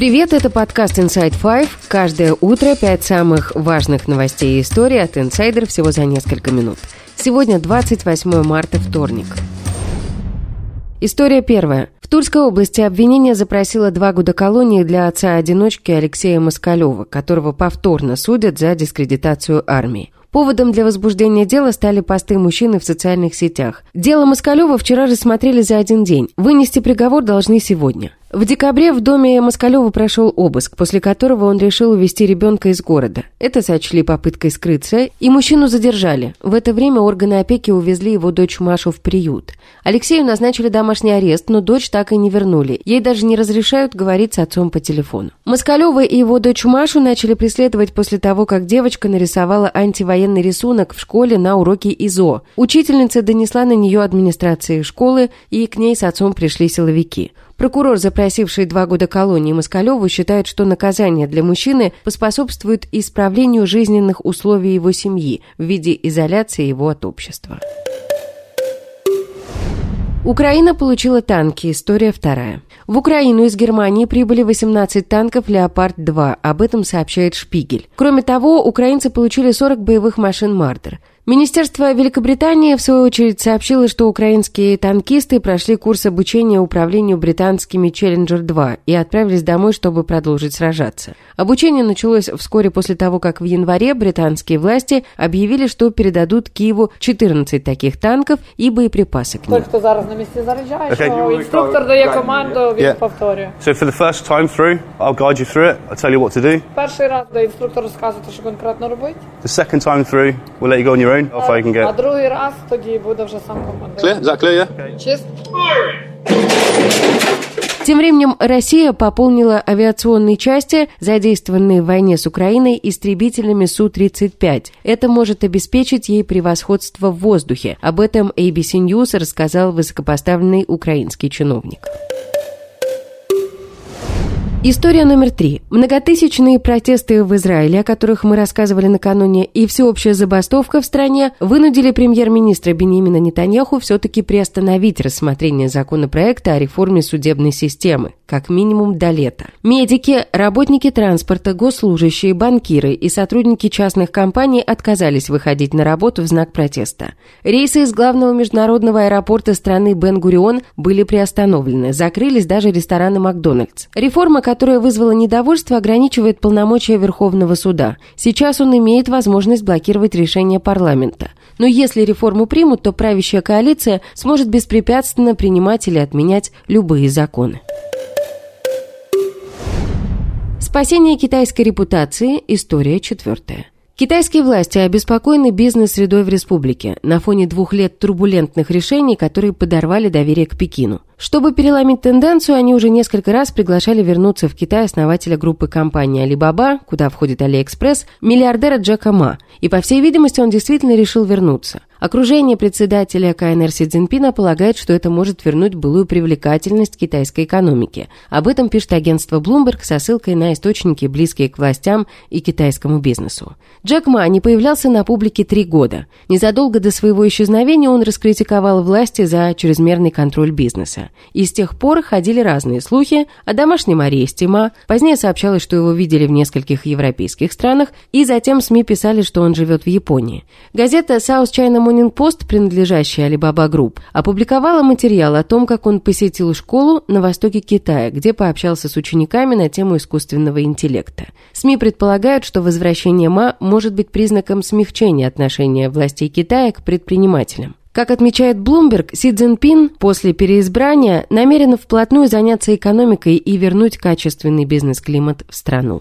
Привет, это подкаст Inside Five. Каждое утро пять самых важных новостей и историй от инсайдер всего за несколько минут. Сегодня 28 марта, вторник. История первая. В Тульской области обвинение запросило два года колонии для отца-одиночки Алексея Москалева, которого повторно судят за дискредитацию армии. Поводом для возбуждения дела стали посты мужчины в социальных сетях. Дело Москалева вчера рассмотрели за один день. Вынести приговор должны сегодня. В декабре в доме Москалева прошел обыск, после которого он решил увезти ребенка из города. Это сочли попыткой скрыться, и мужчину задержали. В это время органы опеки увезли его дочь Машу в приют. Алексею назначили домашний арест, но дочь так и не вернули. Ей даже не разрешают говорить с отцом по телефону. Москалева и его дочь Машу начали преследовать после того, как девочка нарисовала антивоенный рисунок в школе на уроке ИЗО. Учительница донесла на нее администрации школы, и к ней с отцом пришли силовики. Прокурор, запросивший два года колонии Москалеву, считает, что наказание для мужчины поспособствует исправлению жизненных условий его семьи в виде изоляции его от общества. Украина получила танки. История вторая. В Украину из Германии прибыли 18 танков «Леопард-2». Об этом сообщает «Шпигель». Кроме того, украинцы получили 40 боевых машин «Мардер». Министерство Великобритании, в свою очередь, сообщило, что украинские танкисты прошли курс обучения управлению британскими «Челленджер-2» и отправились домой, чтобы продолжить сражаться. Обучение началось вскоре после того, как в январе британские власти объявили, что передадут Киеву 14 таких танков и боеприпасы к ним. Той, хто зараз на місці заряджає, що інструктор дає команду, він Yeah. повторює. So for the first time through, I'll guide you through it. I'll tell you what to do. Перший раз де інструктор розказує, що конкретно робити, The second time through, we'll let you go on your own. Off I can а get. другий раз тоді буде вже сам командир. Clear? Is that clear? Yeah. Чист? Тем временем Россия пополнила авиационные части, задействованные в войне с Украиной, истребителями Су-35. Это может обеспечить ей превосходство в воздухе. Об этом ABC News рассказал высокопоставленный украинский чиновник. История номер три. Многотысячные протесты в Израиле, о которых мы рассказывали накануне, и всеобщая забастовка в стране вынудили премьер-министра Бенемина Нетаньяху все-таки приостановить рассмотрение законопроекта о реформе судебной системы, как минимум до лета. Медики, работники транспорта, госслужащие, банкиры и сотрудники частных компаний отказались выходить на работу в знак протеста. Рейсы из главного международного аэропорта страны Бен-Гурион были приостановлены, закрылись даже рестораны Макдональдс. Реформа, которая вызвала недовольство, ограничивает полномочия Верховного суда. Сейчас он имеет возможность блокировать решения парламента. Но если реформу примут, то правящая коалиция сможет беспрепятственно принимать или отменять любые законы. Спасение китайской репутации. История четвертая. Китайские власти обеспокоены бизнес-средой в республике на фоне двух лет турбулентных решений, которые подорвали доверие к Пекину. Чтобы переломить тенденцию, они уже несколько раз приглашали вернуться в Китай основателя группы компании Alibaba, куда входит AliExpress, миллиардера Джека Ма. И, по всей видимости, он действительно решил вернуться. Окружение председателя КНР Си Цзиньпина полагает, что это может вернуть былую привлекательность китайской экономики. Об этом пишет агентство Bloomberg со ссылкой на источники, близкие к властям и китайскому бизнесу. Джек Ма не появлялся на публике три года. Незадолго до своего исчезновения он раскритиковал власти за чрезмерный контроль бизнеса. И с тех пор ходили разные слухи о домашнем аресте Ма. Позднее сообщалось, что его видели в нескольких европейских странах, и затем СМИ писали, что он живет в Японии. Газета South China Post, принадлежащая Alibaba Group, опубликовала материал о том, как он посетил школу на востоке Китая, где пообщался с учениками на тему искусственного интеллекта. СМИ предполагают, что возвращение Ма может быть признаком смягчения отношения властей Китая к предпринимателям. Как отмечает Bloomberg, Си Цзиньпин после переизбрания намерен вплотную заняться экономикой и вернуть качественный бизнес-климат в страну.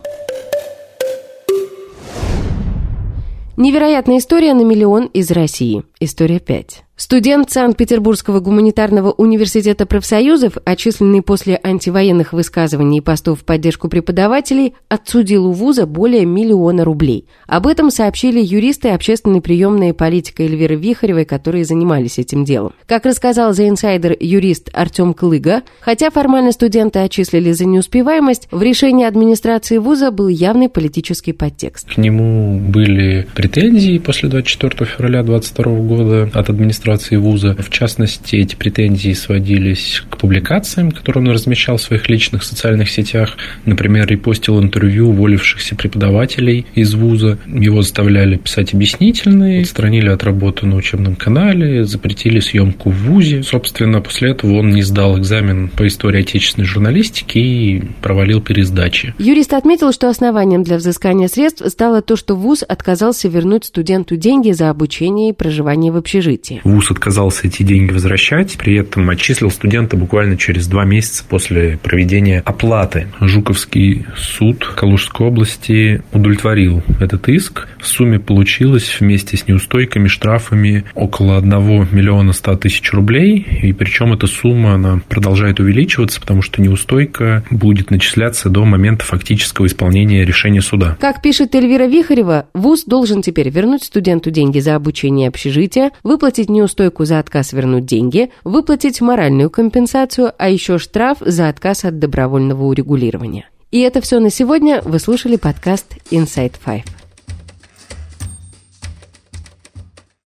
Невероятная история на миллион из России. История 5. Студент Санкт-Петербургского гуманитарного университета профсоюзов, отчисленный после антивоенных высказываний и постов в поддержку преподавателей, отсудил у вуза более миллиона рублей. Об этом сообщили юристы общественной приемной политика Эльвиры Вихаревой, которые занимались этим делом. Как рассказал за инсайдер юрист Артем Клыга, хотя формально студенты отчислили за неуспеваемость, в решении администрации вуза был явный политический подтекст. К нему были претензии после 24 февраля 2022 года от администрации вуза. В частности, эти претензии сводились к публикациям, которые он размещал в своих личных социальных сетях. Например, репостил интервью уволившихся преподавателей из вуза. Его заставляли писать объяснительные, отстранили от работы на учебном канале, запретили съемку в ВУЗе. Собственно, после этого он не сдал экзамен по истории отечественной журналистики и провалил пересдачи. Юрист отметил, что основанием для взыскания средств стало то, что ВУЗ отказался вернуть студенту деньги за обучение и проживание в общежитии. ВУЗ отказался эти деньги возвращать, при этом отчислил студента буквально через два месяца после проведения оплаты. Жуковский суд Калужской области удовлетворил этот иск. В сумме получилось вместе с неустойками, штрафами около 1 миллиона 100 тысяч рублей. И причем эта сумма она продолжает увеличиваться, потому что неустойка будет начисляться до момента фактического исполнения решения суда. Как пишет Эльвира Вихарева, ВУЗ должен теперь вернуть студенту деньги за обучение и общежитие, выплатить неустойку за отказ вернуть деньги, выплатить моральную компенсацию, а еще штраф за отказ от добровольного урегулирования. И это все на сегодня. Вы слушали подкаст Inside Five.